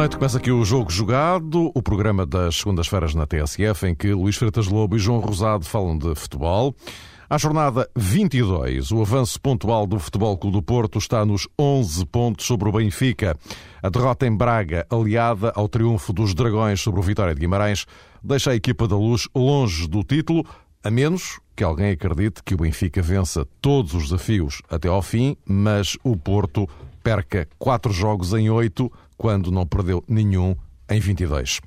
Noite, começa aqui o Jogo Jogado, o programa das segundas-feiras na TSF, em que Luís Freitas Lobo e João Rosado falam de futebol. À jornada 22, o avanço pontual do Futebol Clube do Porto está nos 11 pontos sobre o Benfica. A derrota em Braga, aliada ao triunfo dos Dragões sobre o Vitória de Guimarães, deixa a equipa da Luz longe do título, a menos que alguém acredite que o Benfica vença todos os desafios até ao fim, mas o Porto perca quatro jogos em oito, quando não perdeu nenhum em 22.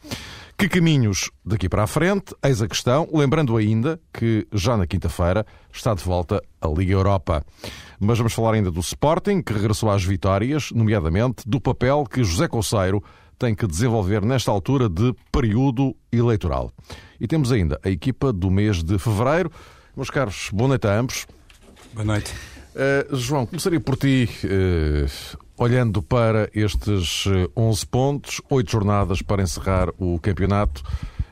Que caminhos daqui para a frente? Eis a questão, lembrando ainda que já na quinta-feira está de volta a Liga Europa. Mas vamos falar ainda do Sporting, que regressou às vitórias, nomeadamente do papel que José Conceiro tem que desenvolver nesta altura de período eleitoral. E temos ainda a equipa do mês de fevereiro. Meus caros, boa noite a ambos. Boa noite. Uh, João, começaria por ti. Uh, olhando para estes 11 pontos, 8 jornadas para encerrar o campeonato,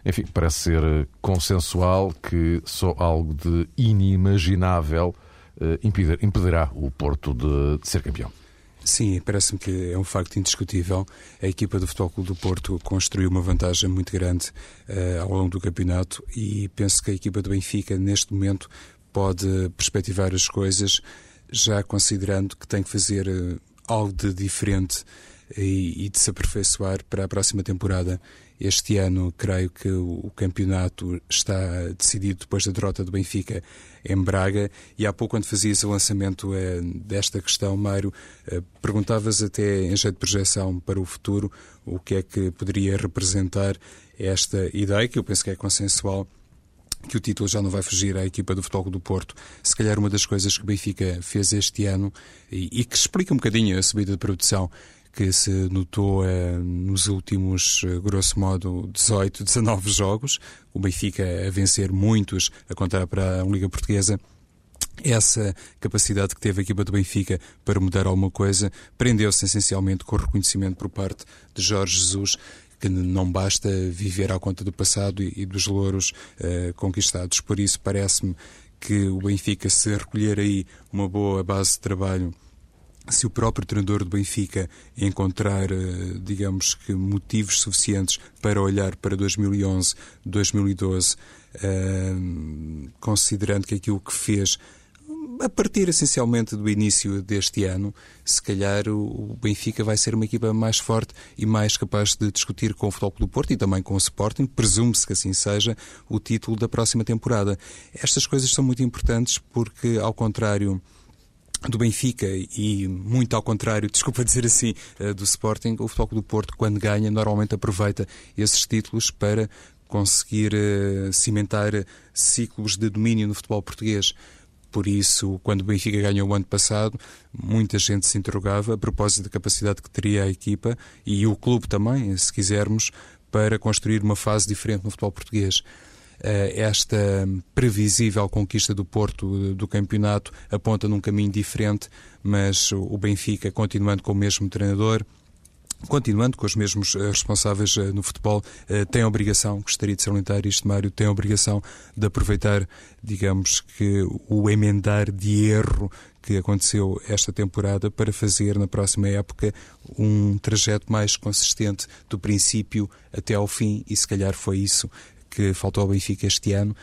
enfim, parece ser consensual que só algo de inimaginável impedirá o Porto de, ser campeão. Sim, parece-me que é um facto indiscutível. A equipa do Futebol Clube do Porto construiu uma vantagem muito grande uh, ao longo do campeonato e penso que a equipa do Benfica, neste momento, pode perspectivar as coisas já considerando que tem que fazer algo de diferente e, e, de se aperfeiçoar para a próxima temporada. Este ano, creio que o, campeonato está decidido depois da derrota do Benfica em Braga. E há pouco, quando fazias o lançamento eh, desta questão, Mário, eh, perguntavas até em jeito de projeção para o futuro o que é que poderia representar esta ideia, que eu penso que é consensual que o título já não vai fugir à equipa do Futebol do Porto. Se calhar uma das coisas que o Benfica fez este ano e, e que explica um bocadinho a subida de produção que se notou eh, nos últimos, eh, grosso modo, 18, 19 jogos, o Benfica a vencer muitos, a contar para a Liga Portuguesa, essa capacidade que teve a equipa do Benfica para mudar alguma coisa prendeu-se essencialmente com o reconhecimento por parte de Jorge Jesus que não basta viver à conta do passado e, dos louros uh, conquistados. Por isso, parece-me que o Benfica, se recolher aí uma boa base de trabalho, se o próprio treinador do Benfica encontrar, eh, digamos que, motivos suficientes para olhar para 2011, 2012, eh, considerando que aquilo que fez a partir essencialmente do início deste ano, se calhar o Benfica vai ser uma equipa mais forte e mais capaz de discutir com o Futebol do Porto e também com o Sporting, presume-se que assim seja, o título da próxima temporada. Estas coisas são muito importantes porque, ao contrário do Benfica e muito ao contrário, desculpa dizer assim, eh, do Sporting, o Futebol do Porto, quando ganha, normalmente aproveita esses títulos para conseguir uh, cimentar ciclos de domínio no futebol português. Por isso, quando o Benfica ganhou o ano passado, muita gente se interrogava a propósito da capacidade que teria a equipa e o clube também, se quisermos, para construir uma fase diferente no futebol português. Eh, esta previsível conquista do Porto do campeonato aponta num caminho diferente, mas o Benfica, continuando com o mesmo treinador, continuando com os mesmos eh, responsáveis eh, no futebol, eh, tem a obrigação, gostaria de salientar isto, Mário, tem a obrigação de aproveitar, digamos que, o emendar de erro que aconteceu esta temporada para fazer na próxima época um trajeto mais consistente do princípio até ao fim e se calhar foi isso que faltou ao Benfica este ano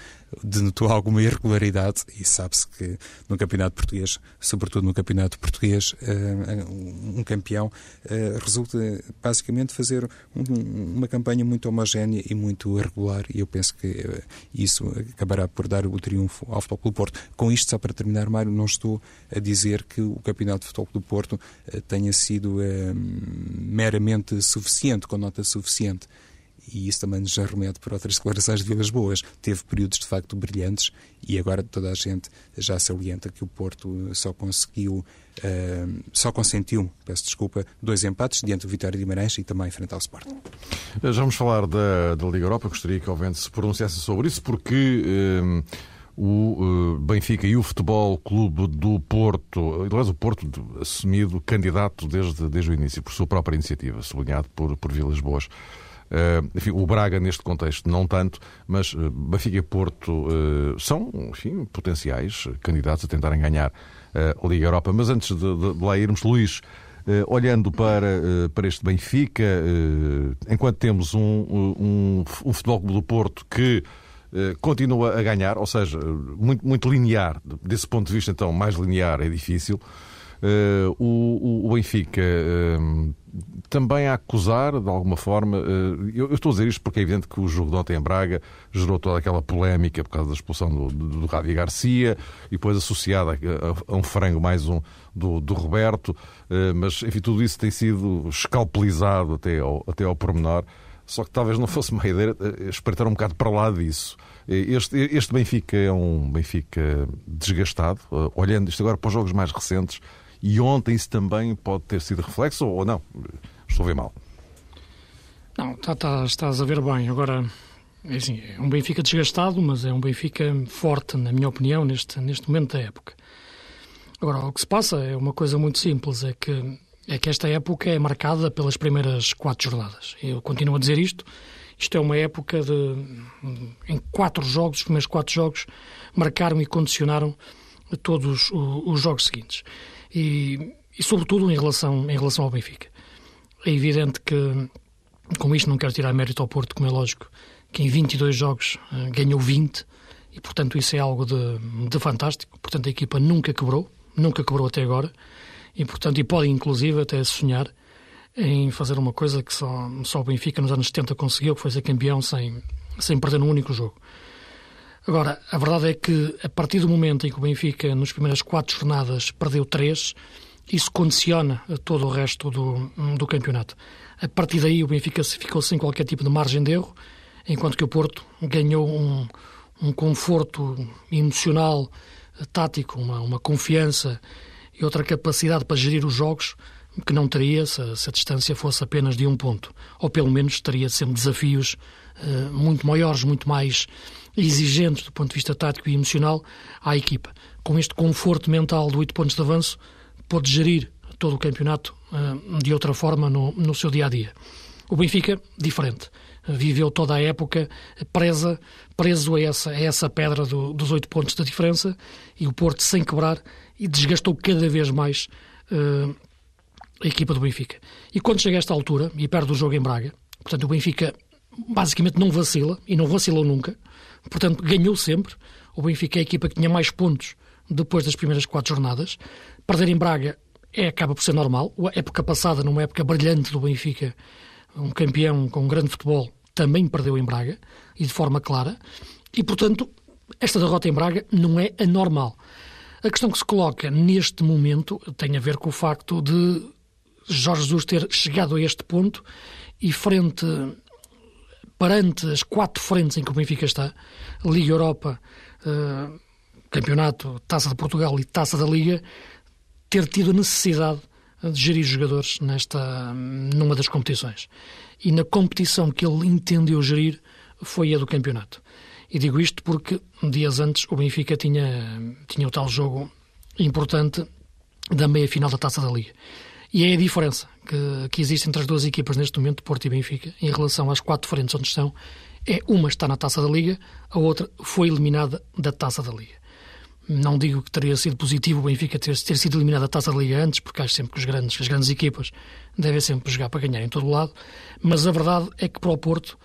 denotou alguma irregularidade e sabe-se que no campeonato português, sobretudo no campeonato português, eh, um campeão eh, resulta basicamente fazer uma campanha muito homogénea e muito regular e eu penso que eh, isso acabará por dar o triunfo ao Futebol Clube Porto. Com isto, só para terminar, Mário, não estou a dizer que o campeonato de Futebol Clube Porto tenha sido meramente suficiente, com nota suficiente e isso também nos remete para outras declarações de Vilas Boas. Teve períodos de facto brilhantes e agora toda a gente já salienta que o Porto só conseguiu, uh, só consentiu, peço desculpa, dois empates diante do Vitória de Guimarães e também frente ao Sporting. Já vamos falar da, da Liga Europa, gostaria que o Vente se pronunciasse sobre isso, porque. Uh, o uh, Benfica e o Futebol Clube do Porto, aliás, o Porto assumido candidato desde, desde o início, por sua própria iniciativa, sublinhado por, por Vilas Boas. Uh, enfim, o Braga, neste contexto, não tanto, mas uh, Benfica e Porto uh, são, enfim, potenciais candidatos a tentarem ganhar a Liga Europa. Mas antes de, de, de lá irmos, Luís, olhando para, para este Benfica, enquanto temos um, um, um Futebol Clube do Porto que continua a ganhar, ou seja, muito, muito linear, desse ponto de vista, então, mais linear é difícil. Uh, o, o, Benfica uh, também a acusar, de alguma forma, uh, eu, eu, estou a dizer isto porque é evidente que o jogo de ontem em Braga gerou toda aquela polémica por causa da expulsão do, do, do Ravi Garcia e depois associada a, a, um frango mais um do, do Roberto, mas enfim, tudo isso tem sido escalpelizado até ao, até ao pormenor. Só que talvez não fosse uma ideia espreitar um bocado para lá disso. Este, este Benfica é um Benfica desgastado, olhando isto agora para os jogos mais recentes, e ontem isso também pode ter sido reflexo ou não? Estou a ver mal. Não, tá, tá, estás a ver bem. Agora, é, assim, é um Benfica desgastado, mas é um Benfica forte, na minha opinião, neste, neste momento da época. Agora, o que se passa é uma coisa muito simples, é que, é que esta época é marcada pelas primeiras quatro jornadas. Eu continuo a dizer isto. Isto é uma época de... Em quatro jogos, os primeiros quatro jogos, marcaram e condicionaram todos os jogos seguintes e, e sobretudo em relação, em relação ao Benfica. É evidente que, com isto não quero tirar mérito ao Porto, como é lógico, que em 22 jogos uh, ganhou 20 e, portanto, isso é algo de, de fantástico. Portanto, a equipa nunca quebrou, nunca quebrou até agora e, portanto, e pode inclusive até sonhar em fazer uma coisa que só, só o Benfica nos anos 70 conseguiu, que foi ser campeão sem, sem perder num único jogo. Agora, a verdade é que a partir do momento em que o Benfica, nas primeiras quatro jornadas, perdeu três, isso condiciona todo o resto do, do campeonato. A partir daí, o Benfica ficou sem qualquer tipo de margem de erro, enquanto que o Porto ganhou um, um conforto emocional, tático, uma, uma confiança e outra capacidade para gerir os jogos que não teria se, se, a distância fosse apenas de um ponto. Ou pelo menos teria sempre desafios uh, muito maiores, muito mais exigentes do ponto de vista tático e emocional à equipa. Com este conforto mental de oito pontos de avanço, pode gerir todo o campeonato uh, de outra forma no, no seu dia a dia. O Benfica, diferente. Viveu toda a época presa, preso a essa, a essa pedra do, dos oito pontos da diferença e o Porto sem quebrar e desgastou cada vez mais uh, a equipa do Benfica. E quando chega a esta altura e perde o jogo em Braga, portanto o Benfica basicamente não vacila e não vacilou nunca, Portanto, ganhou sempre. O Benfica é a equipa que tinha mais pontos depois das primeiras quatro jornadas. Perder em Braga é, acaba por ser normal. A época passada, numa época brilhante do Benfica, um campeão com um grande futebol, também perdeu em Braga e de forma clara. E, portanto, esta derrota em Braga não é anormal. A questão que se coloca neste momento tem a ver com o facto de Jorge Jesus ter chegado a este ponto e frente perante as quatro frentes em que o Benfica está, Liga Europa, uh, Campeonato, Taça de Portugal e Taça da Liga, ter tido a necessidade de gerir jogadores nesta, numa das competições. E na competição que ele entendeu gerir foi a do campeonato. E digo isto porque dias antes o Benfica tinha, tinha o tal jogo importante da meia-final da Taça da Liga. E é a diferença que, que existe entre as duas equipas neste momento, Porto e Benfica, em relação às quatro frentes onde estão, é uma está na Taça da Liga, a outra foi eliminada da Taça da Liga. Não digo que teria sido positivo o Benfica ter, ter sido eliminado da Taça da Liga antes, porque acho sempre que os grandes, as grandes equipas devem sempre jogar para ganhar em todo o lado, mas a verdade é que para o Porto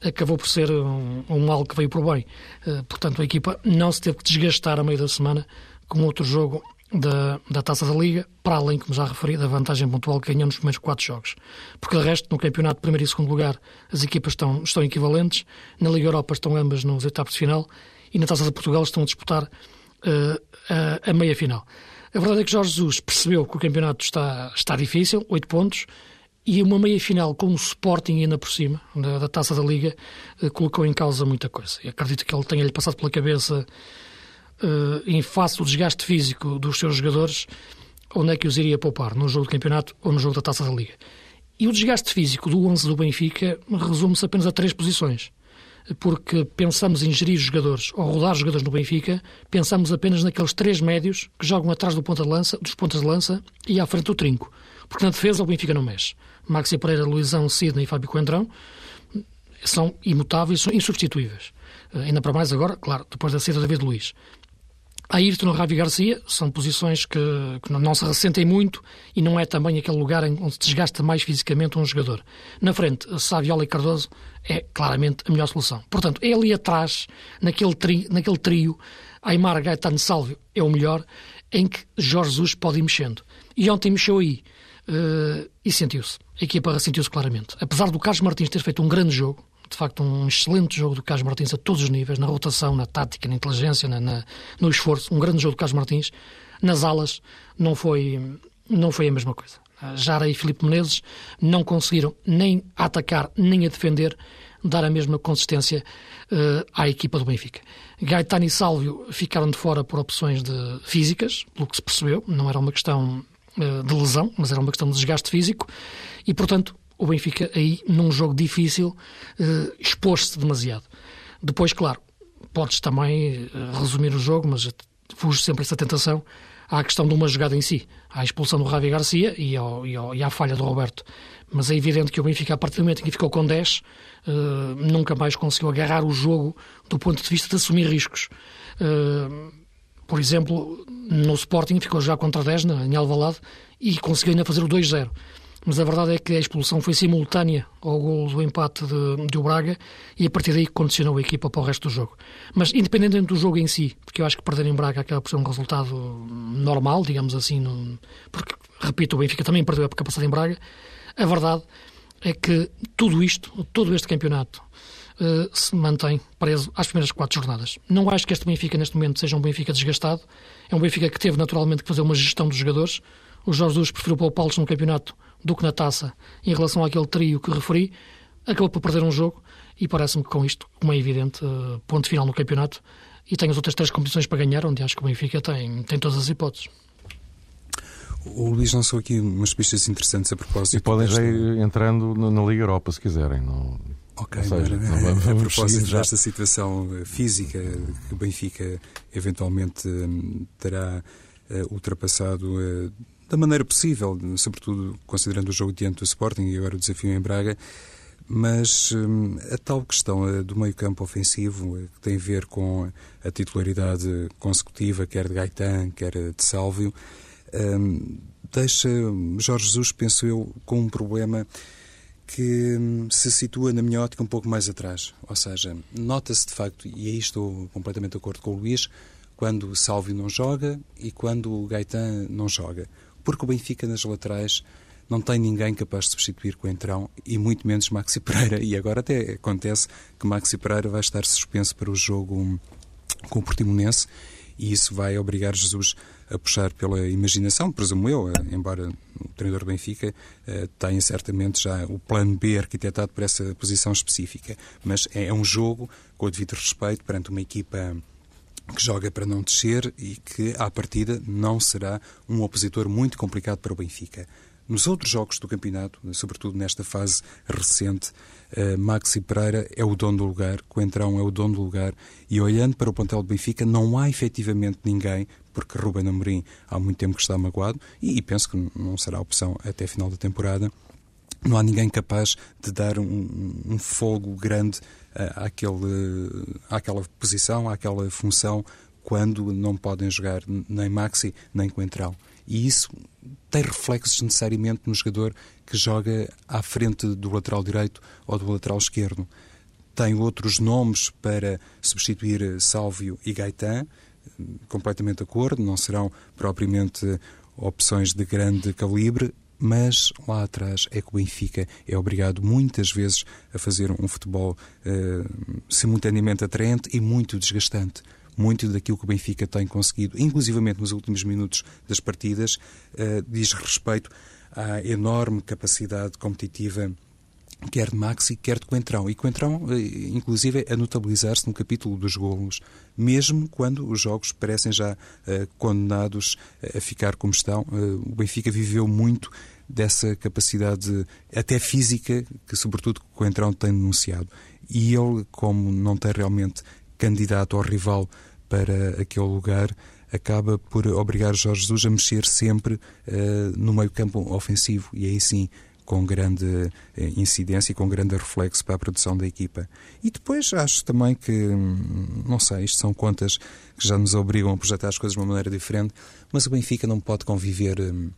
acabou por ser um, um mal que veio por bem. Uh, portanto, a equipa não se teve que desgastar a meio da semana com outro jogo da, da Taça da Liga, para além, como já referi, da vantagem pontual que ganhou nos primeiros quatro jogos. Porque, de resto, no campeonato de primeiro e segundo lugar, as equipas estão, estão equivalentes, na Liga Europa estão ambas nos etapas de final e na Taça de Portugal estão a disputar uh, a, a meia final. A verdade é que Jorge Jesus percebeu que o campeonato está, está difícil, oito pontos, e uma meia final com o Sporting ainda por cima, da, da Taça da Liga, uh, colocou em causa muita coisa. E acredito que ele tenha-lhe passado pela cabeça em face do desgaste físico dos seus jogadores, onde é que os iria poupar? No jogo de campeonato ou no jogo da Taça da Liga? E o desgaste físico do 11 do Benfica resume-se apenas a três posições. Porque pensamos em gerir jogadores ou rodar jogadores no Benfica, pensamos apenas naqueles três médios que jogam atrás do ponta de lança, dos pontas de lança e à frente do trinco. Porque na defesa o Benfica não mexe. Maxi Pereira, Luizão, Sidney e Fábio Coentrão são imutáveis, são insubstituíveis. Ainda para mais agora, claro, depois da saída de David Luiz. Ayrton ou Ravi Garcia são posições que, que, não se ressentem muito e não é também aquele lugar onde se desgasta mais fisicamente um jogador. Na frente, Saviola e Cardoso é claramente a melhor solução. Portanto, é ali atrás, naquele, tri, naquele trio, Aymar Gaetano Salvio é o melhor, em que Jorge Jesus pode ir mexendo. E ontem mexeu aí. Uh, e sentiu-se. A equipa ressentiu-se claramente. Apesar do Carlos Martins ter feito um grande jogo, de facto um excelente jogo do Carlos Martins a todos os níveis, na rotação, na tática, na inteligência, na, na, no esforço. Um grande jogo do Carlos Martins. Nas alas não foi, não foi a mesma coisa. Jara e Filipe Menezes não conseguiram nem a atacar nem a defender dar a mesma consistência uh, à equipa do Benfica. Gaetano e Sálvio ficaram de fora por opções de físicas, pelo que se percebeu, não era uma questão uh, de lesão, mas era uma questão de desgaste físico, e portanto o Benfica aí, num jogo difícil, eh, expôs-se demasiado. Depois, claro, podes também eh, resumir o jogo, mas fujo sempre essa tentação à questão de uma jogada em si, à expulsão do Ravi Garcia e, ao, e, ao, e, à falha do Roberto. Mas é evidente que o Benfica, a partir do momento em que ficou com 10, uh, eh, nunca mais conseguiu agarrar o jogo do ponto de vista de assumir riscos. Uh, por exemplo, no Sporting ficou já contra 10 em Alvalade e conseguiu ainda fazer o 2-0 mas a verdade é que a expulsão foi simultânea ao gol do empate de, de Braga e a partir daí condicionou a equipa para o resto do jogo. Mas independente do jogo em si, porque eu acho que perder em Braga acaba por ser um resultado normal, digamos assim, no, porque, repito, o Benfica também perdeu a capacidade em Braga, a verdade é que tudo isto, todo este campeonato, uh, se mantém preso às primeiras quatro jornadas. Não acho que este Benfica, neste momento, seja um Benfica desgastado, é um Benfica que teve naturalmente que fazer uma gestão dos jogadores, o Jorge Jesus preferiu poupá-los no campeonato do que na taça em relação àquele trio que referi, acabou por perder um jogo e parece-me que com isto, como é evidente, eh, ponto final no campeonato e tem as outras três competições para ganhar, onde acho que o Benfica tem, tem todas as hipóteses. O Luís lançou aqui umas pistas interessantes a propósito. E podem já ir entrando na Liga Europa se quiserem. Não... Ok, seja, não vamos, a propósito já. desta situação eh, física que o Benfica eventualmente hum, terá ultrapassado da maneira possível, sobretudo considerando o jogo diante do Sporting e agora o desafio em Braga. Mas hum, a tal questão eh, do meio-campo ofensivo, eh, que tem a ver com a titularidade consecutiva, quer de Gaetan, quer de Sálvio, hum, deixa Jorge Jesus, penso eu, com um problema que hum, se situa, na minha ótica, um pouco mais atrás. Ou seja, nota-se de facto, e aí estou completamente de acordo com o Luís, quando o Sálvio não joga e quando Gaetan não joga porque o Benfica nas laterais não tem ninguém capaz de substituir Coentrão e muito menos Maxi Pereira. E agora até acontece que Maxi Pereira vai estar suspenso para o jogo com o Portimonense e isso vai obrigar Jesus a puxar pela imaginação, presumo eu, eh, embora o treinador do Benfica eh, tenha certamente já o plano B arquitetado para essa posição específica. Mas é um jogo, com o devido respeito, perante uma equipa que joga para não descer e que, à partida, não será um opositor muito complicado para o Benfica. Nos outros jogos do campeonato, sobretudo nesta fase recente, uh, Maxi Pereira é o dono do lugar, Coentrão é o dono do lugar, e olhando para o plantel do Benfica, não há efetivamente ninguém, porque Ruben Amorim há muito tempo que está magoado, e, penso que não será opção até final da temporada, não há ninguém capaz de dar um, um fogo grande uh, àquele, àquela posição, àquela função, quando não podem jogar nem Maxi nem Coentrão. E isso tem reflexos necessariamente no jogador que joga à frente do lateral direito ou do lateral esquerdo. Tem outros nomes para substituir Sálvio e Gaetan, completamente de acordo, não serão propriamente opções de grande calibre, mas lá atrás é que o Benfica é obrigado muitas vezes a fazer um futebol uh, simultaneamente atraente e muito desgastante. Muito daquilo que o Benfica tem conseguido, inclusivamente nos últimos minutos das partidas, uh, diz respeito à enorme capacidade competitiva quer de Maxi, quer de Coentrão. E Coentrão, eh, inclusive, a notabilizar-se no capítulo dos golos, mesmo quando os jogos parecem já uh, condenados a ficar como estão. Uh, o Benfica viveu muito dessa capacidade, até física, que sobretudo Coentrão tem denunciado. E ele, como não tem realmente candidato ou rival para aquele lugar, acaba por obrigar Jorge Jesus a mexer sempre uh, no meio campo ofensivo. E aí sim com grande eh, incidência e com grande reflexo para a produção da equipa. E depois acho também que, hum, não sei, isto são contas que já nos obrigam a projetar as coisas de uma maneira diferente, mas o Benfica não pode conviver, hum,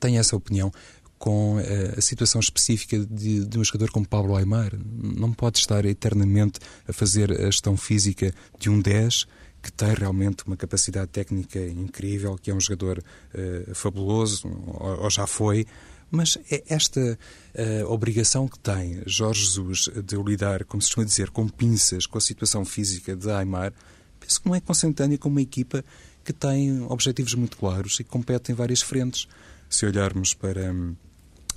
tem essa opinião, com eh, a situação específica de, de, um jogador como Pablo Aymar. Não pode estar eternamente a fazer a gestão física de um 10 que tem realmente uma capacidade técnica incrível, que é um jogador uh, fabuloso, ou, ou, já foi, mas é esta uh, obrigação que tem Jorge Jesus de lidar, como se costuma dizer, com pinças com a situação física de Aymar, penso que não é consentânea com uma equipa que tem objetivos muito claros e compete em várias frentes. Se olharmos para. Um,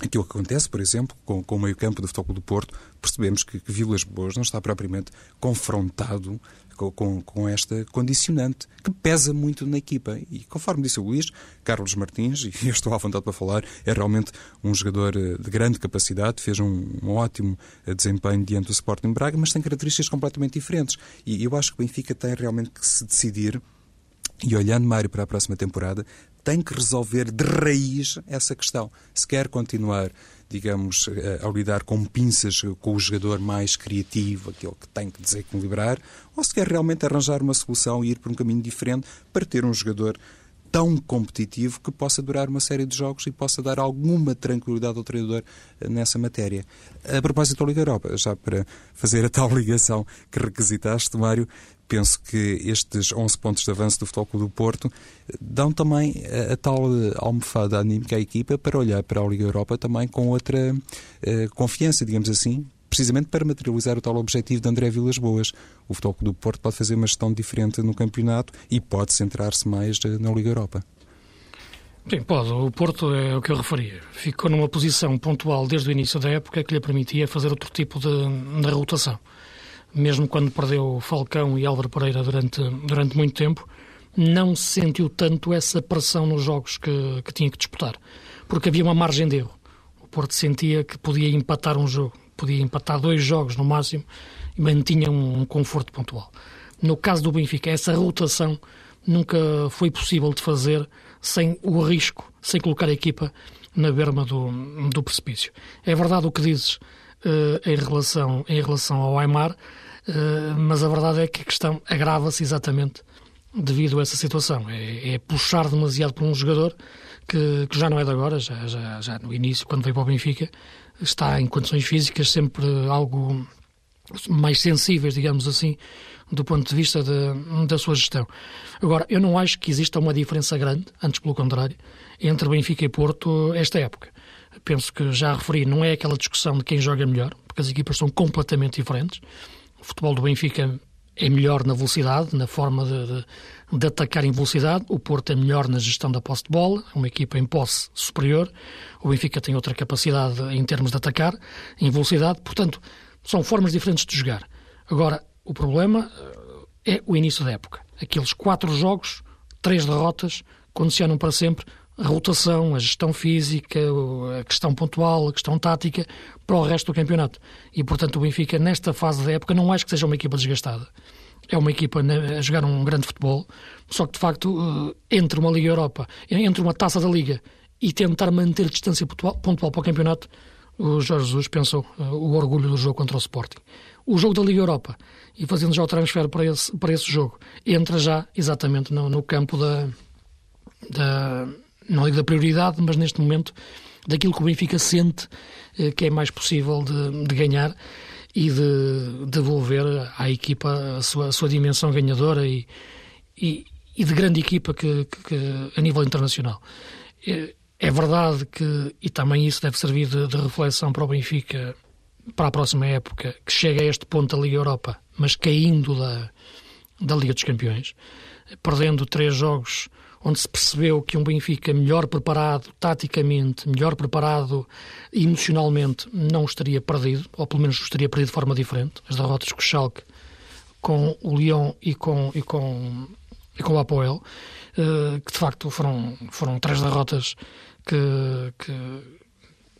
Aquilo que acontece, por exemplo, com, com o meio-campo do Futebol do Porto, percebemos que, que Vilas Boas não está propriamente confrontado com, com, esta condicionante que pesa muito na equipa. E conforme disse o Luís, Carlos Martins, e eu estou à vontade para falar, é realmente um jogador eh, de grande capacidade, fez um, um ótimo eh, desempenho diante do Sporting Braga, mas tem características completamente diferentes. E eu acho que o Benfica tem realmente que se decidir e olhando, Mário, para a próxima temporada, tem que resolver de raiz essa questão. Se quer continuar, digamos, a, lidar com pinças com o jogador mais criativo, aquele que tem que desequilibrar, ou se quer realmente arranjar uma solução e ir por um caminho diferente para ter um jogador tão competitivo que possa durar uma série de jogos e possa dar alguma tranquilidade ao treinador eh, nessa matéria. A propósito da Liga Europa, já para fazer a tal ligação que requisitaste, Mário, penso que estes 11 pontos de avanço do Futebol Clube do Porto eh, dão também a, a, tal eh, almofada anímica à equipa para olhar para a Liga Europa também com outra uh, confiança, digamos assim, precisamente para materializar o tal objetivo de André Vilas Boas. O Futebol do Porto pode fazer uma gestão diferente no campeonato e pode centrar-se mais na Liga Europa. Sim, pode. O Porto é o que eu referia. Ficou numa posição pontual desde o início da época que lhe permitia fazer outro tipo de, de rotação mesmo quando perdeu Falcão e Álvaro Pereira durante, durante muito tempo, não sentiu tanto essa pressão nos jogos que, que tinha que disputar, porque havia uma margem de erro. O Porto sentia que podia empatar um jogo, podia empatar dois jogos no máximo e mantinha um, um conforto pontual. No caso do Benfica, essa rotação nunca foi possível de fazer sem o risco, sem colocar a equipa na berma do, do precipício. É verdade o que dizes uh, em, relação, em relação ao Aymar, uh, mas a verdade é que a questão agrava-se exatamente devido a essa situação. É, é, puxar demasiado por um jogador que, que já não é de agora, já, já, já no início, quando veio para o Benfica, está em condições físicas sempre algo mais sensíveis, digamos assim, do ponto de vista de, da sua gestão. Agora, eu não acho que exista uma diferença grande, antes pelo contrário, entre Benfica e Porto esta época penso que já referi, não é aquela discussão de quem joga melhor, porque as equipas são completamente diferentes. O futebol do Benfica é melhor na velocidade, na forma de, de, de, atacar em velocidade. O Porto é melhor na gestão da posse de bola, uma equipa em posse superior. O Benfica tem outra capacidade em termos de atacar, em velocidade. Portanto, são formas diferentes de jogar. Agora, o problema eh, é o início da época. Aqueles quatro jogos, três derrotas, condicionam para sempre a rotação, a gestão física, a questão pontual, a questão tática para o resto do campeonato. E, portanto, o Benfica, nesta fase da época, não acho que seja uma equipa desgastada. É uma equipa a jogar um grande futebol, só que, de facto, eh, entre uma Liga Europa, entre uma taça da Liga e tentar manter distância pontual para o campeonato, o Jorge Jesus pensou eh, o orgulho do jogo contra o Sporting. O jogo da Liga Europa, e fazendo já o transfer para esse, para esse jogo, entra já exatamente no, no campo da, da, não digo da prioridade, mas neste momento daquilo que o Benfica sente eh, que é mais possível de, de ganhar e de devolver à equipa a sua, a sua dimensão ganhadora e, e, e, de grande equipa que, que, que a nível internacional. É, é, verdade que, e também isso deve servir de, de, reflexão para o Benfica para a próxima época, que chega a este ponto da Liga Europa, mas caindo da, da Liga dos Campeões, perdendo três jogos onde se percebeu que um Benfica melhor preparado taticamente, melhor preparado emocionalmente, não estaria perdido, ou pelo menos estaria perdido de forma diferente. As derrotas com o Schalke, com o Lyon e com, e com, e com o Apoel, eh, que de facto foram, foram três derrotas que, que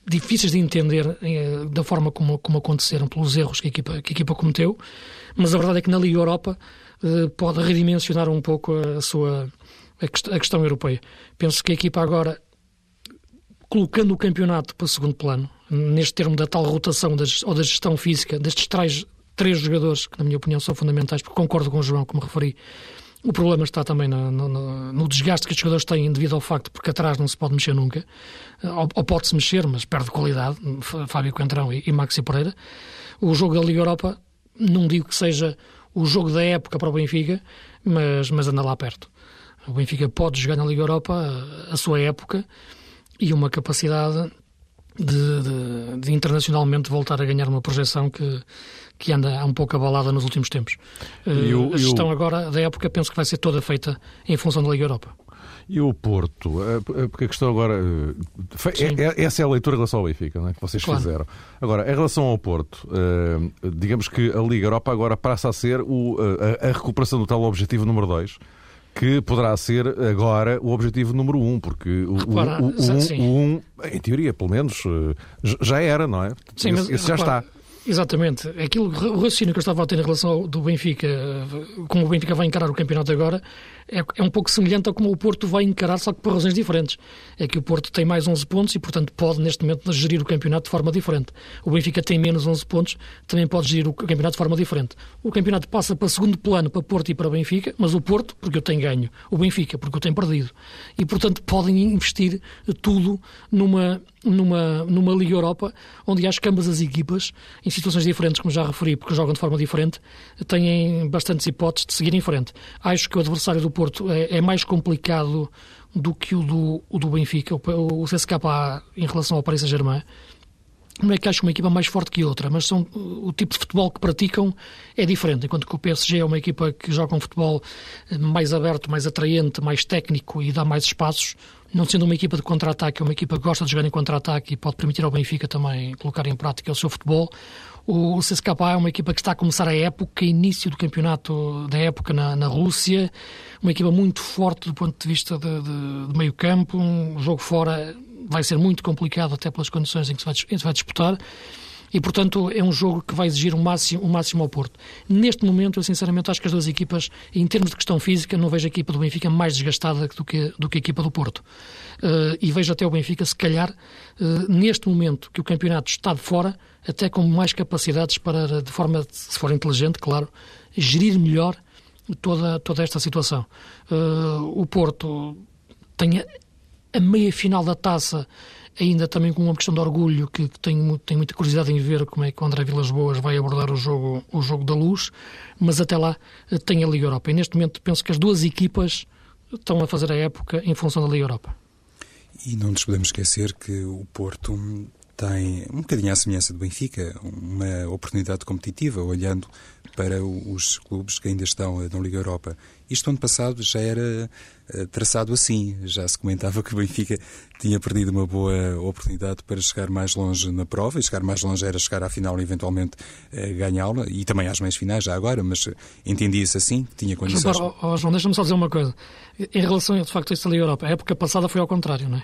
difíceis de entender eh, da forma como, como aconteceram, pelos erros que a, equipa, que a equipa cometeu, mas a verdade é que na Liga Europa eh, pode redimensionar um pouco a sua, a questão europeia. Penso que a equipa agora colocando o campeonato para segundo plano, neste termo da tal rotação das, ou da gestão física destes três, três jogadores, que na minha opinião são fundamentais, porque concordo com o João, como referi, o problema está também no, no, no, desgaste que os jogadores têm devido ao facto porque atrás não se pode mexer nunca, ou, ou pode-se mexer, mas perde qualidade, Fábio Coentrão e, e Maxi Pereira. O jogo da Liga Europa, não digo que seja o jogo da época para o Benfica, mas, mas anda lá perto. O Benfica pode jogar na Liga Europa a, a sua época e uma capacidade de, de, de, internacionalmente voltar a ganhar uma projeção que, que anda um pouco abalada nos últimos tempos. E o, a gestão o... agora da época penso que vai ser toda feita em função da Liga Europa. E o Porto? Eh, porque a questão agora. Eh, é, essa é a leitura em relação ao Benfica, é? que vocês claro. fizeram. Agora, em relação ao Porto, eh, digamos que a Liga Europa agora passa a ser o, a, a recuperação do tal objetivo número 2 que poderá ser agora o objetivo número um, porque o, repara, o, o, o, um, um, em teoria, pelo menos, já era, não é? Sim, esse, esse já está. Exatamente. Aquilo, o raciocínio que eu estava a ter em relação ao do Benfica, como o Benfica vai encarar o campeonato agora, é, é, um pouco semelhante a como o Porto vai encarar, só que por razões diferentes. É que o Porto tem mais 11 pontos e, portanto, pode neste momento gerir o campeonato de forma diferente. O Benfica tem menos 11 pontos, também pode gerir o campeonato de forma diferente. O campeonato passa para segundo plano para Porto e para Benfica, mas o Porto, porque eu tenho ganho, o Benfica, porque eu tenho perdido. E, portanto, podem investir tudo numa, numa, numa Liga Europa, onde acho que ambas as equipas, em situações diferentes, como já referi, porque jogam de forma diferente, têm bastantes hipóteses de seguir em frente. Acho que o adversário do Porto é, é mais complicado do que o do, o do Benfica, o, o CSKA em relação ao Paris Saint-Germain. Não é que acho uma equipa mais forte que outra, mas são, o tipo de futebol que praticam é diferente. Enquanto que o PSG é uma equipa que joga um futebol mais aberto, mais atraente, mais técnico e dá mais espaços, não sendo uma equipa de contra-ataque, é uma equipa que gosta de jogar em contra-ataque e pode permitir ao Benfica também colocar em prática o seu futebol. O CSKA é uma equipa que está a começar a época, início do campeonato da época na, na Rússia, uma equipa muito forte do ponto de vista de, de, de meio campo, um jogo fora vai ser muito complicado até pelas condições em que se vai, se vai disputar e, portanto, é um jogo que vai exigir o um máximo, um máximo ao Porto. Neste momento, eu sinceramente acho que as duas equipas, em termos de questão física, não vejo a equipa do Benfica mais desgastada do que, do que a equipa do Porto. Uh, e vejo até o Benfica, se calhar, uh, neste momento que o campeonato está de fora, até com mais capacidades para, de forma, se for inteligente, claro, gerir melhor toda, toda esta situação. Uh, o Porto tem a, a meia final da taça ainda também com uma questão de orgulho, que tenho, tenho muita curiosidade em ver como é que o André Vilas Boas vai abordar o jogo, o jogo da luz, mas até lá eh, tem a Liga Europa. E neste momento penso que as duas equipas estão a fazer a época em função da Liga Europa. E não nos podemos esquecer que o Porto tem, um bocadinho à semelhança do Benfica, uma oportunidade competitiva, olhando para os clubes que ainda estão na Liga Europa. Isto ano passado já era eh, traçado assim, já se comentava que o Benfica tinha perdido uma boa oportunidade para chegar mais longe na prova, e chegar mais longe era chegar à final e eventualmente eh, ganhá-la, e também às meias finais já agora, mas entendia-se assim, tinha condições. Agora, oh, João, deixa-me só dizer uma coisa. Em relação, de facto, a esta Liga Europa, a época passada foi ao contrário, não é?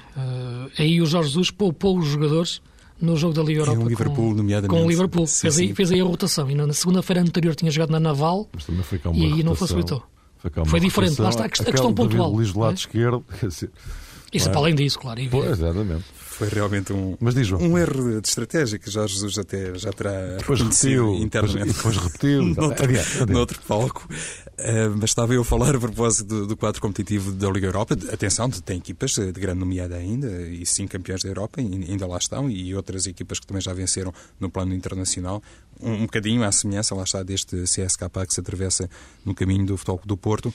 Aí o Jorge Jesus poupou os jogadores no jogo da Liga Europa. Com o Liverpool, nomeadamente. Com o Liverpool. Sim, fez, sim. Aí, fez aí a rotação. E na segunda-feira anterior tinha jogado na Naval e aí não facilitou. Foi, foi diferente. Lá está a questão pontual. Luís do lado é? esquerdo. Isso é para além disso, claro. Pois, exatamente. Foi realmente um, Mas diz, um erro de estratégia que Jorge Jesus até já terá depois repetiu, internamente. Depois, depois repetiu. noutro, adiante, adiante. noutro palco. Uh, mas estava eu a falar a propósito do, do quadro competitivo da Liga Europa. Atenção, tem equipas de grande nomeada ainda, e sim campeões da Europa, ainda lá estão, e outras equipas que também já venceram no plano internacional. Um, um bocadinho à semelhança, lá está, deste CSKA que se atravessa no caminho do Futebol do Porto.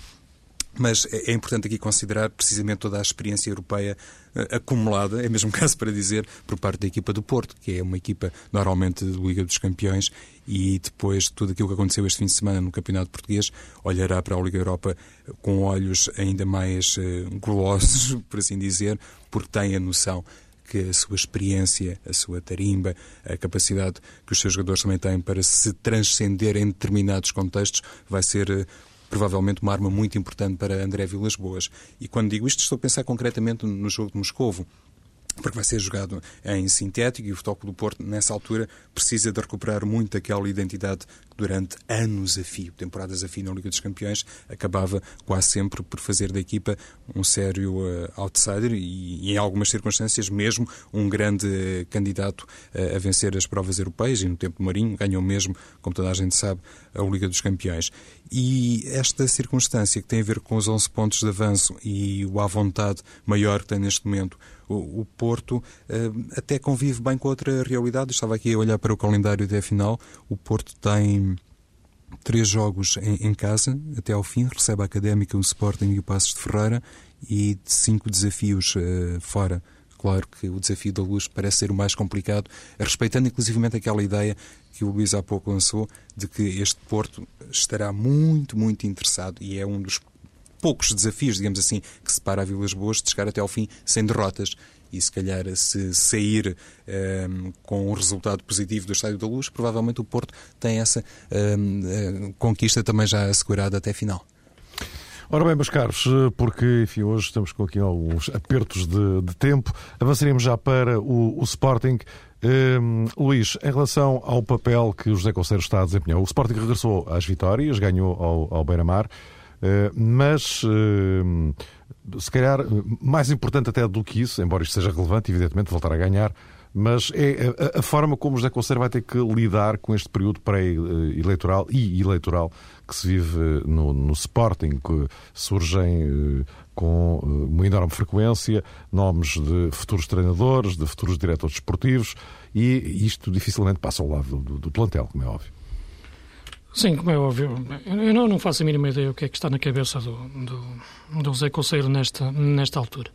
Mas é, é importante aqui considerar precisamente toda a experiência europeia uh, acumulada, é mesmo caso para dizer, por parte da equipa do Porto, que é uma equipa normalmente de Liga dos Campeões, e depois de tudo aquilo que aconteceu este fim de semana no Campeonato Português, olhará para a Liga Europa com olhos ainda mais uh, golosos, por assim dizer, porque tem a noção que a sua experiência, a sua tarimba, a capacidade que os seus jogadores também têm para se transcender em determinados contextos, vai ser provavelmente uma arma muito importante para André Vilas Boas. E quando digo isto, estou a pensar concretamente no jogo de Moscovo. porque vai ser jogado em sintético e o Futebol do Porto, nessa altura, precisa de recuperar muito aquela identidade que durante anos a fio, temporadas a fio na Liga dos Campeões, acabava quase sempre por fazer da equipa um sério uh, outsider e, em algumas circunstâncias, mesmo um grande uh, candidato uh, a vencer as provas europeias e no tempo Marinho ganhou mesmo, como toda a gente sabe, a Liga dos Campeões. E esta circunstância que tem a ver com os 11 pontos de avanço e o à vontade maior que tem neste momento o, Porto uh, até convive bem com outra realidade. Estava aqui a olhar para o calendário da final. O Porto tem três jogos em, casa até ao fim. Recebe a Académica, o Sporting e o Passos de Ferreira e cinco desafios uh, fora. Claro que o desafio da luz parece ser o mais complicado, respeitando inclusivamente aquela ideia que o Luís há pouco lançou de que este Porto estará muito, muito interessado e é um dos poucos desafios, digamos assim, que separa a Vilas Boas de chegar até ao fim sem derrotas. E se calhar, se sair um, ehm, com um resultado positivo do Estádio da Luz, provavelmente o Porto tem essa um, ehm, conquista também já assegurada até final. Ora bem, meus caros, porque enfim, hoje estamos com aqui alguns apertos de, de tempo, avançaremos já para o, o Sporting. Um, Luís, em relação ao papel que o José Conselho está a desempenhar, o Sporting regressou às vitórias, ganhou ao, ao Beira-Mar. Eh, mas eh, se calhar mais importante até do que isso, embora isto seja relevante, evidentemente, voltar a ganhar, mas é a, a forma como o José Conselho vai ter que lidar com este período pré-eleitoral e eleitoral que se vive no, no Sporting, que surgem com uma enorme frequência nomes de futuros treinadores, de futuros diretores desportivos, e isto dificilmente passa ao lado do, do plantel, como é óbvio. Sim, como é óbvio. Eu não, não faço a mínima ideia o que é que está na cabeça do, do, do Conselho nesta, nesta altura.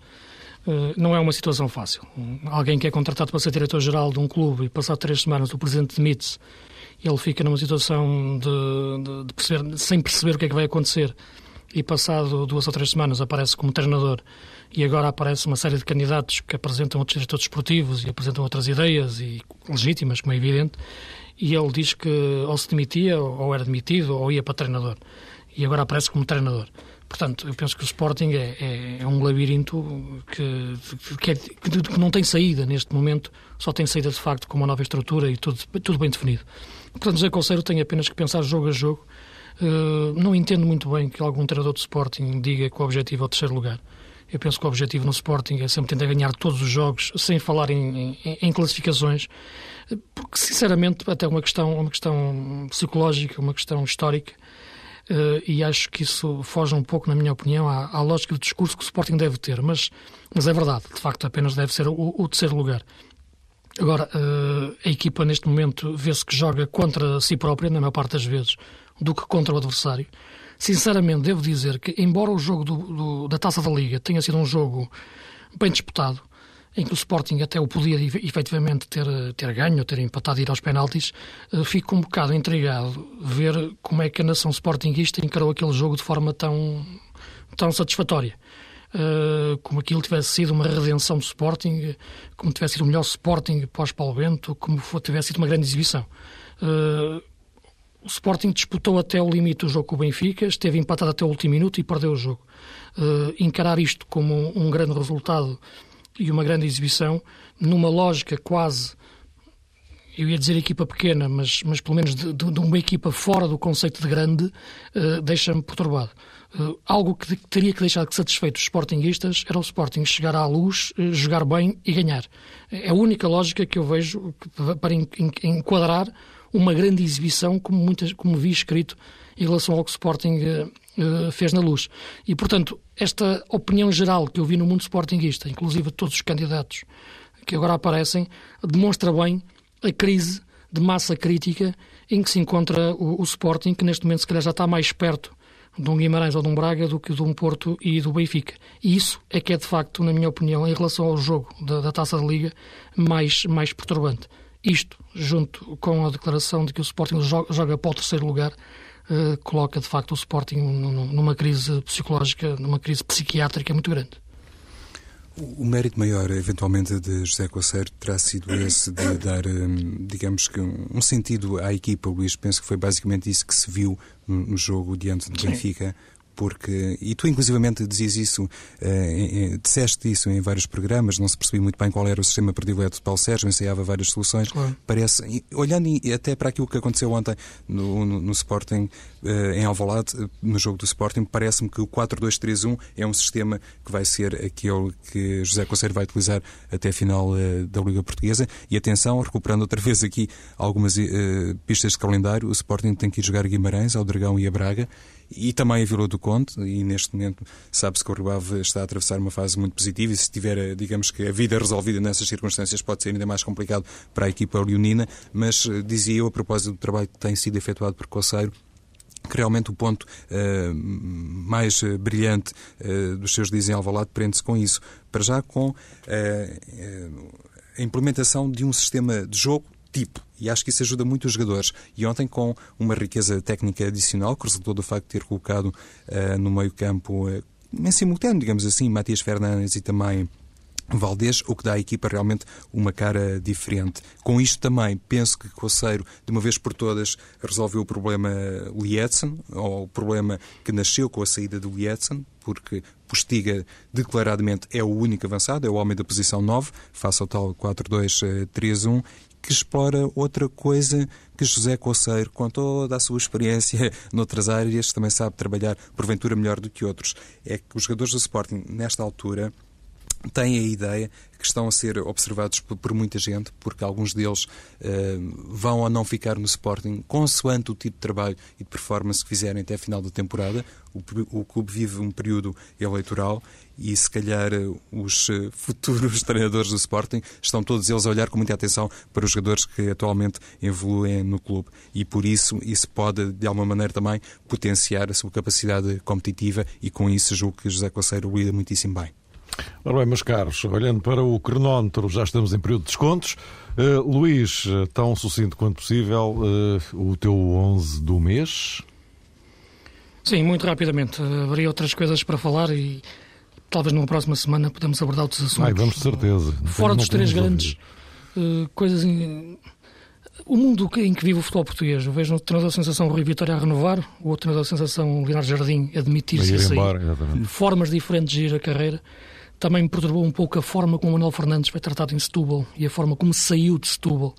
Uh, não é uma situação fácil. Alguém que é contratado para ser diretor-geral de um clube e passar três semanas o presidente demite-se ele fica numa situação de, de, de perceber, sem perceber o que é que vai acontecer e passado duas ou três semanas aparece como treinador e agora aparece uma série de candidatos que apresentam outros diretores esportivos e apresentam outras ideias e legítimas, como é evidente, e ele diz que ou se demitia, ou era demitido, ou ia para treinador. E agora aparece como treinador. Portanto, eu penso que o Sporting é, é, é um labirinto que, que, é, que, não tem saída neste momento, só tem saída de facto com uma nova estrutura e tudo, tudo bem definido. Portanto, José Conselho tem apenas que pensar jogo a jogo. Uh, não entendo muito bem que algum treinador de Sporting diga que o objetivo é o terceiro lugar. Eu penso que o objetivo no Sporting é sempre tentar ganhar todos os jogos, sem falar em, em, em classificações, porque sinceramente até uma questão, uma questão psicológica, uma questão histórica, uh, e acho que isso foge um pouco, na minha opinião, à, à, lógica do discurso que o Sporting deve ter, mas, mas é verdade, de facto apenas deve ser o, o terceiro lugar. Agora, uh, a equipa neste momento vê-se que joga contra si própria, na maior parte das vezes, do que contra o adversário. Sinceramente, devo dizer que, embora o jogo do, do, da Taça da Liga tenha sido um jogo bem disputado, em que o Sporting até o podia efetivamente ter, ter ganho, ter empatado e ir aos penaltis, eh, fico um bocado intrigado ver como é que a nação sportinguista encarou aquele jogo de forma tão, tão satisfatória. Uh, como aquilo tivesse sido uma redenção do Sporting, como tivesse sido o melhor Sporting pós-Paulo Bento, como tivesse sido uma grande exibição. O Sporting disputou até o limite o jogo com o Benfica, esteve empatado até o último minuto e perdeu o jogo. Uh, encarar isto como um, um, grande resultado e uma grande exibição, numa lógica quase, eu ia dizer equipa pequena, mas, mas pelo menos de, de, de uma equipa fora do conceito de grande, uh, deixa-me perturbado. Uh, algo que teria que deixar satisfeito os sportinguistas era o Sporting chegar à luz, jogar bem e ganhar. É a única lógica que eu vejo para enquadrar uma grande exibição, como, muitas, como vi escrito em relação ao que o Sporting uh, fez na luz. E, portanto, esta opinião geral que eu vi no mundo sportinguista, inclusive todos os candidatos que agora aparecem, demonstra bem a crise de massa crítica em que se encontra o, o Sporting, que neste momento se calhar já está mais perto de um Guimarães ou de um Braga do que de um Porto e do Benfica. E isso é que é, de facto, na minha opinião, em relação ao jogo da, da Taça da Liga, mais, mais perturbante. Isto, junto com a declaração de que o Sporting joga, para o terceiro lugar, uh, coloca de facto o Sporting numa crise psicológica, numa crise psiquiátrica muito grande. O mérito maior, eventualmente, de José Coceiro terá sido esse de dar, hum, digamos que, um sentido à equipa. Luís, penso que foi basicamente isso que se viu no jogo diante do Benfica, porque, e tu inclusivamente dizias isso, eh, disseste isso em vários programas, não se percebia muito bem qual era o sistema predileto de Paulo Sérgio, ensaiava várias soluções. Claro. Parece, olhando até para aquilo que aconteceu ontem no, no, no Sporting, eh, em Alvalade, no jogo do Sporting, parece-me que o 4-2-3-1 é um sistema que vai ser aquele que José Conselho vai utilizar até a final eh, da Liga Portuguesa. E atenção, recuperando outra vez aqui algumas uh, pistas de calendário, o Sporting tem que ir jogar Guimarães, ao Dragão e a Braga e também a Vila do Conde, e neste momento sabe-se que o Rio Ave está a atravessar uma fase muito positiva e se tiver, eh, digamos que a vida resolvida nessas circunstâncias pode ser ainda mais complicado para a equipa leonina, mas eh, dizia eu a propósito do trabalho que tem sido efetuado por Coceiro, que realmente o ponto uh, mais uh, brilhante uh, dos seus dias em Alvalade prende-se com isso. Para já com a implementação de um sistema de jogo tipo. E acho que isso ajuda muito os jogadores. E ontem, com uma riqueza técnica adicional, que resultou do facto de ter colocado uh, no meio-campo, uh, em simultâneo, digamos assim, Matias Fernandes e também Valdez, o que dá à equipa realmente uma cara diferente. Com isto também, penso que Coceiro, de uma vez por todas, resolveu o problema Lietzen, ou o problema que nasceu com a saída do Lietzen, porque Postiga declaradamente é o único avançado, é o homem da posição 9, face ao tal 4-2-3-1, que explora outra coisa que José Coceiro, com toda a sua experiência noutras áreas, também sabe trabalhar, porventura, melhor do que outros. É que os jogadores do Sporting, nesta altura, têm a ideia que estão a ser observados por, por muita gente, porque alguns deles uh, vão ou não ficar no Sporting, consoante o tipo de trabalho e de performance que fizerem até a final da temporada. O, o clube vive um período eleitoral e, se calhar, os uh, futuros treinadores do Sporting estão todos eles a olhar com muita atenção para os jogadores que atualmente evoluem no clube. E, por isso, isso pode, de alguma maneira, também potenciar a sua capacidade competitiva e, com isso, julgo que José Coceiro lida muitíssimo bem. Ora bem, meus caros, olhando para o cronómetro, já estamos em período de descontos. Uh, Luís, tão sucinto quanto possível, uh, o teu 11 do mês? Sim, muito rapidamente. Haveria outras coisas para falar e talvez numa próxima semana podemos abordar outros assuntos. Ai, vamos de certeza. Fora dos três grandes uh, coisas. O mundo em que vive o futebol português. Eu vejo um treinador da sensação Rui Vitória a renovar, o outro treinador da sensação Leonardo Jardim a demitir-se a sair. Embora, Formas diferentes de ir a carreira. Também me perturbou um pouco a forma como o Manuel Fernandes foi tratado em Setúbal e a forma como saiu de Setúbal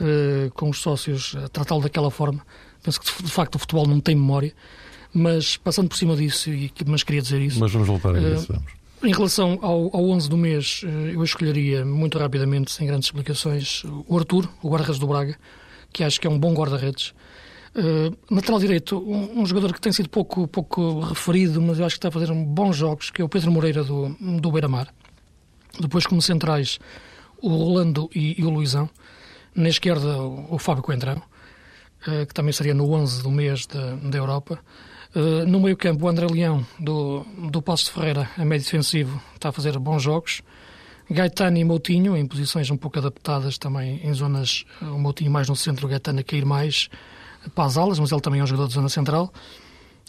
uh, com os sócios a tratá-lo daquela forma. Penso que de facto o futebol não tem memória, mas passando por cima disso, e, mas queria dizer isso. Mas vamos voltar a isso, vamos. Em relação ao, ao 11 do mês, uh, eu escolheria muito rapidamente, sem grandes explicações, o Arthur, o guarda-redes do Braga, que acho que é um bom guarda-redes. Uh, lateral direito, um, um, jogador que tem sido pouco, pouco referido, mas eu acho que está a fazer bons jogos, que é o Pedro Moreira do, do Beira-Mar. Depois, como centrais, o Rolando e, e o Luizão. Na esquerda, o, o Fábio Coentrão, uh, que também seria no 11 do mês da, da Europa. Uh, no meio campo, o André Leão, do, do Passo de Ferreira, a médio defensivo, está a fazer bons jogos. Gaetano e Moutinho, em posições um pouco adaptadas também, em zonas, o Moutinho mais no centro, o Gaetano a cair mais para as alas, mas ele também é um jogador de zona central.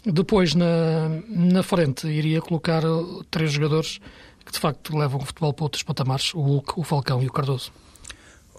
Depois, na, na frente, iria colocar três jogadores que de facto levam o futebol para outros patamares: o Hulk, o Falcão e o Cardoso.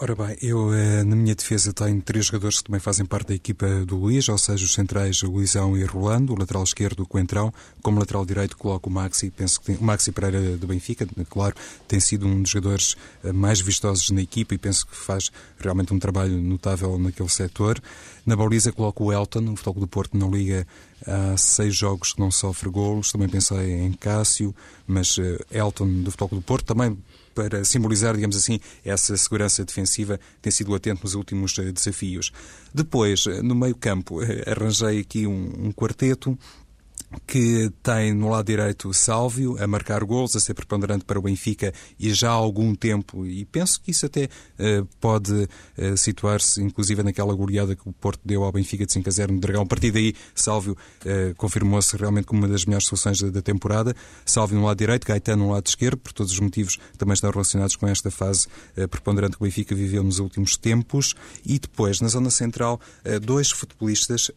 Ora bem, eu eh, na minha defesa tenho três jogadores que também fazem parte da equipa do Luís, ou seja, os centrais Luizão e Rolando, o lateral esquerdo o Coentrão, como lateral direito coloco o Maxi, penso que tem, o Maxi Pereira do Benfica, claro, tem sido um dos jogadores eh, mais vistosos na equipa e penso que faz realmente um trabalho notável naquele setor. Na baliza coloco o Elton, o Futebol do Porto não liga há seis jogos que não sofre golos, também pensei em Cássio, mas uh, Elton do Futebol do Porto também para simbolizar, digamos assim, essa segurança defensiva, tem sido atento nos últimos eh, desafios. Depois, eh, no meio-campo, eh, arranjei aqui um, um quarteto que tem no lado direito Sálvio a marcar gols, a ser preponderante para o Benfica e já há algum tempo, e penso que isso até uh, pode uh, situar-se inclusive naquela goleada que o Porto deu ao Benfica de 5 a 0 no Dragão. A partir daí, Sálvio uh, confirmou-se realmente como uma das melhores soluções da, da, temporada. Sálvio no lado direito, Gaetano no lado esquerdo, por todos os motivos também estão relacionados com esta fase preponderante que o Benfica viveu nos últimos tempos. E depois, na zona central, dois futebolistas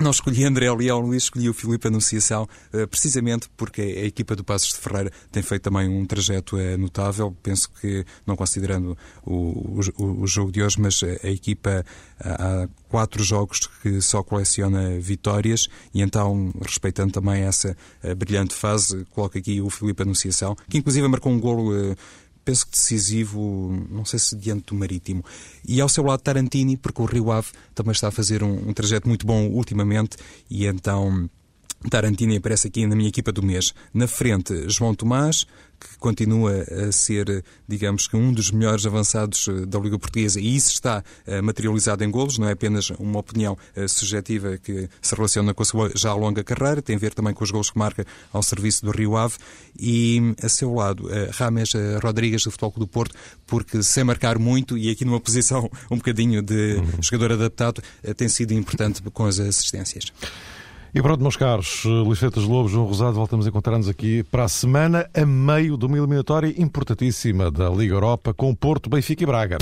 Não escolhi André Leão Luís, escolhi o Filipe Anunciação, eh, precisamente porque a equipa do Passos de Ferreira tem feito também um trajeto eh, notável. Penso que, não considerando o, o, o jogo de hoje, mas a equipa há quatro jogos que só coleciona vitórias e então, respeitando também essa eh, brilhante fase, coloco aqui o Filipe Anunciação, que inclusive marcou um golo penso que decisivo, não sei se diante do Marítimo. E ao seu lado Tarantini, porque o Rio Ave também está a fazer um, um trajeto muito bom ultimamente e então Tarantini aparece aqui na minha equipa do mês. Na frente, João Tomás, que continua a ser, digamos que, um dos melhores avançados eh, da Liga Portuguesa, e isso está uh, materializado em golos, não é apenas uma opinião uh, subjetiva que se relaciona com a sua já longa carreira, tem a ver também com os golos que marca ao serviço do Rio Ave, e a seu lado, uh, Rames Rodrigues do Futebol do Porto, porque sem marcar muito, e aqui numa posição um bocadinho de uhum. jogador adaptado, tem sido importante com as assistências. E pronto, meus caros, Luís Feitas Lobo, João Rosado, voltamos a encontrar-nos aqui para a semana, a meio de uma eliminatória importantíssima da Liga Europa com Porto, Benfica e Braga.